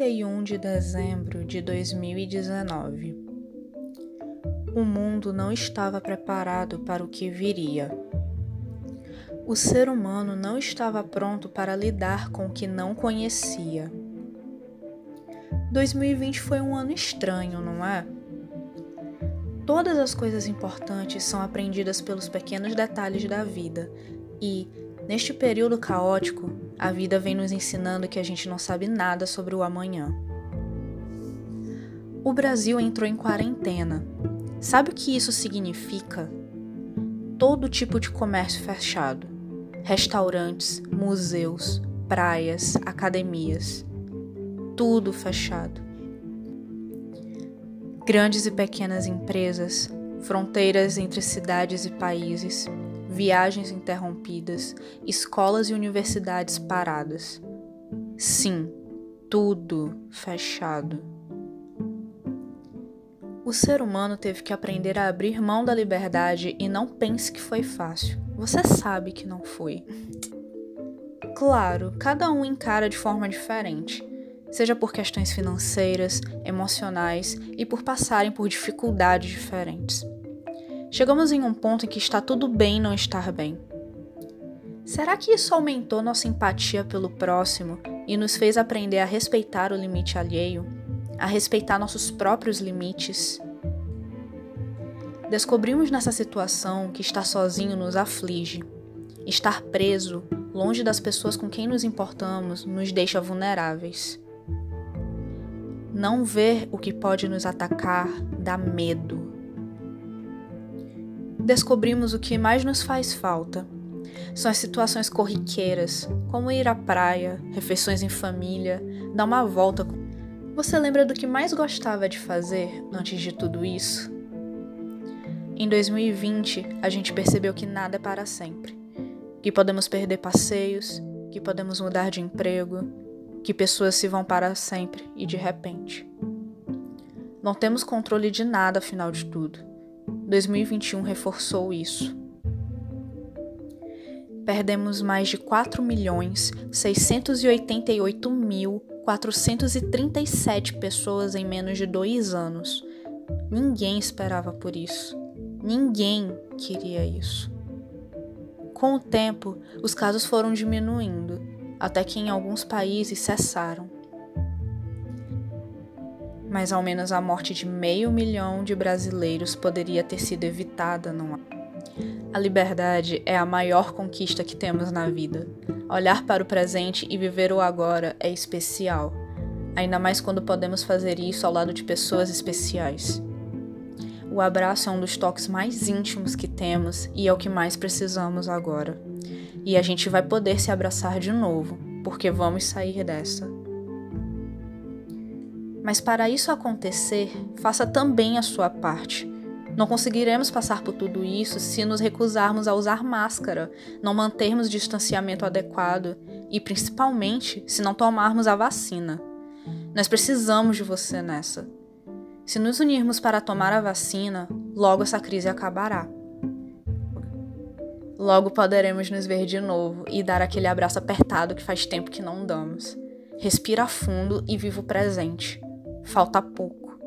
31 de dezembro de 2019. O mundo não estava preparado para o que viria. O ser humano não estava pronto para lidar com o que não conhecia. 2020 foi um ano estranho, não é? Todas as coisas importantes são aprendidas pelos pequenos detalhes da vida e, neste período caótico, a vida vem nos ensinando que a gente não sabe nada sobre o amanhã. O Brasil entrou em quarentena. Sabe o que isso significa? Todo tipo de comércio fechado: restaurantes, museus, praias, academias. Tudo fechado. Grandes e pequenas empresas, fronteiras entre cidades e países, viagens interrompidas, escolas e universidades paradas. Sim, tudo fechado. O ser humano teve que aprender a abrir mão da liberdade e não pense que foi fácil. Você sabe que não foi. Claro, cada um encara de forma diferente, seja por questões financeiras, emocionais e por passarem por dificuldades diferentes. Chegamos em um ponto em que está tudo bem não estar bem. Será que isso aumentou nossa empatia pelo próximo e nos fez aprender a respeitar o limite alheio, a respeitar nossos próprios limites? Descobrimos nessa situação que estar sozinho nos aflige. Estar preso, longe das pessoas com quem nos importamos, nos deixa vulneráveis. Não ver o que pode nos atacar dá medo descobrimos o que mais nos faz falta. São as situações corriqueiras, como ir à praia, refeições em família, dar uma volta. Você lembra do que mais gostava de fazer antes de tudo isso? Em 2020, a gente percebeu que nada é para sempre. Que podemos perder passeios, que podemos mudar de emprego, que pessoas se vão para sempre e de repente. Não temos controle de nada, afinal de tudo. 2021 reforçou isso. Perdemos mais de 4 milhões 688 mil 437 pessoas em menos de dois anos. Ninguém esperava por isso. Ninguém queria isso. Com o tempo, os casos foram diminuindo, até que em alguns países cessaram mas ao menos a morte de meio milhão de brasileiros poderia ter sido evitada, não? A liberdade é a maior conquista que temos na vida. Olhar para o presente e viver o agora é especial, ainda mais quando podemos fazer isso ao lado de pessoas especiais. O abraço é um dos toques mais íntimos que temos e é o que mais precisamos agora. E a gente vai poder se abraçar de novo, porque vamos sair dessa. Mas para isso acontecer, faça também a sua parte. Não conseguiremos passar por tudo isso se nos recusarmos a usar máscara, não mantermos distanciamento adequado e, principalmente, se não tomarmos a vacina. Nós precisamos de você nessa. Se nos unirmos para tomar a vacina, logo essa crise acabará. Logo poderemos nos ver de novo e dar aquele abraço apertado que faz tempo que não damos. Respira fundo e viva o presente falta pouco.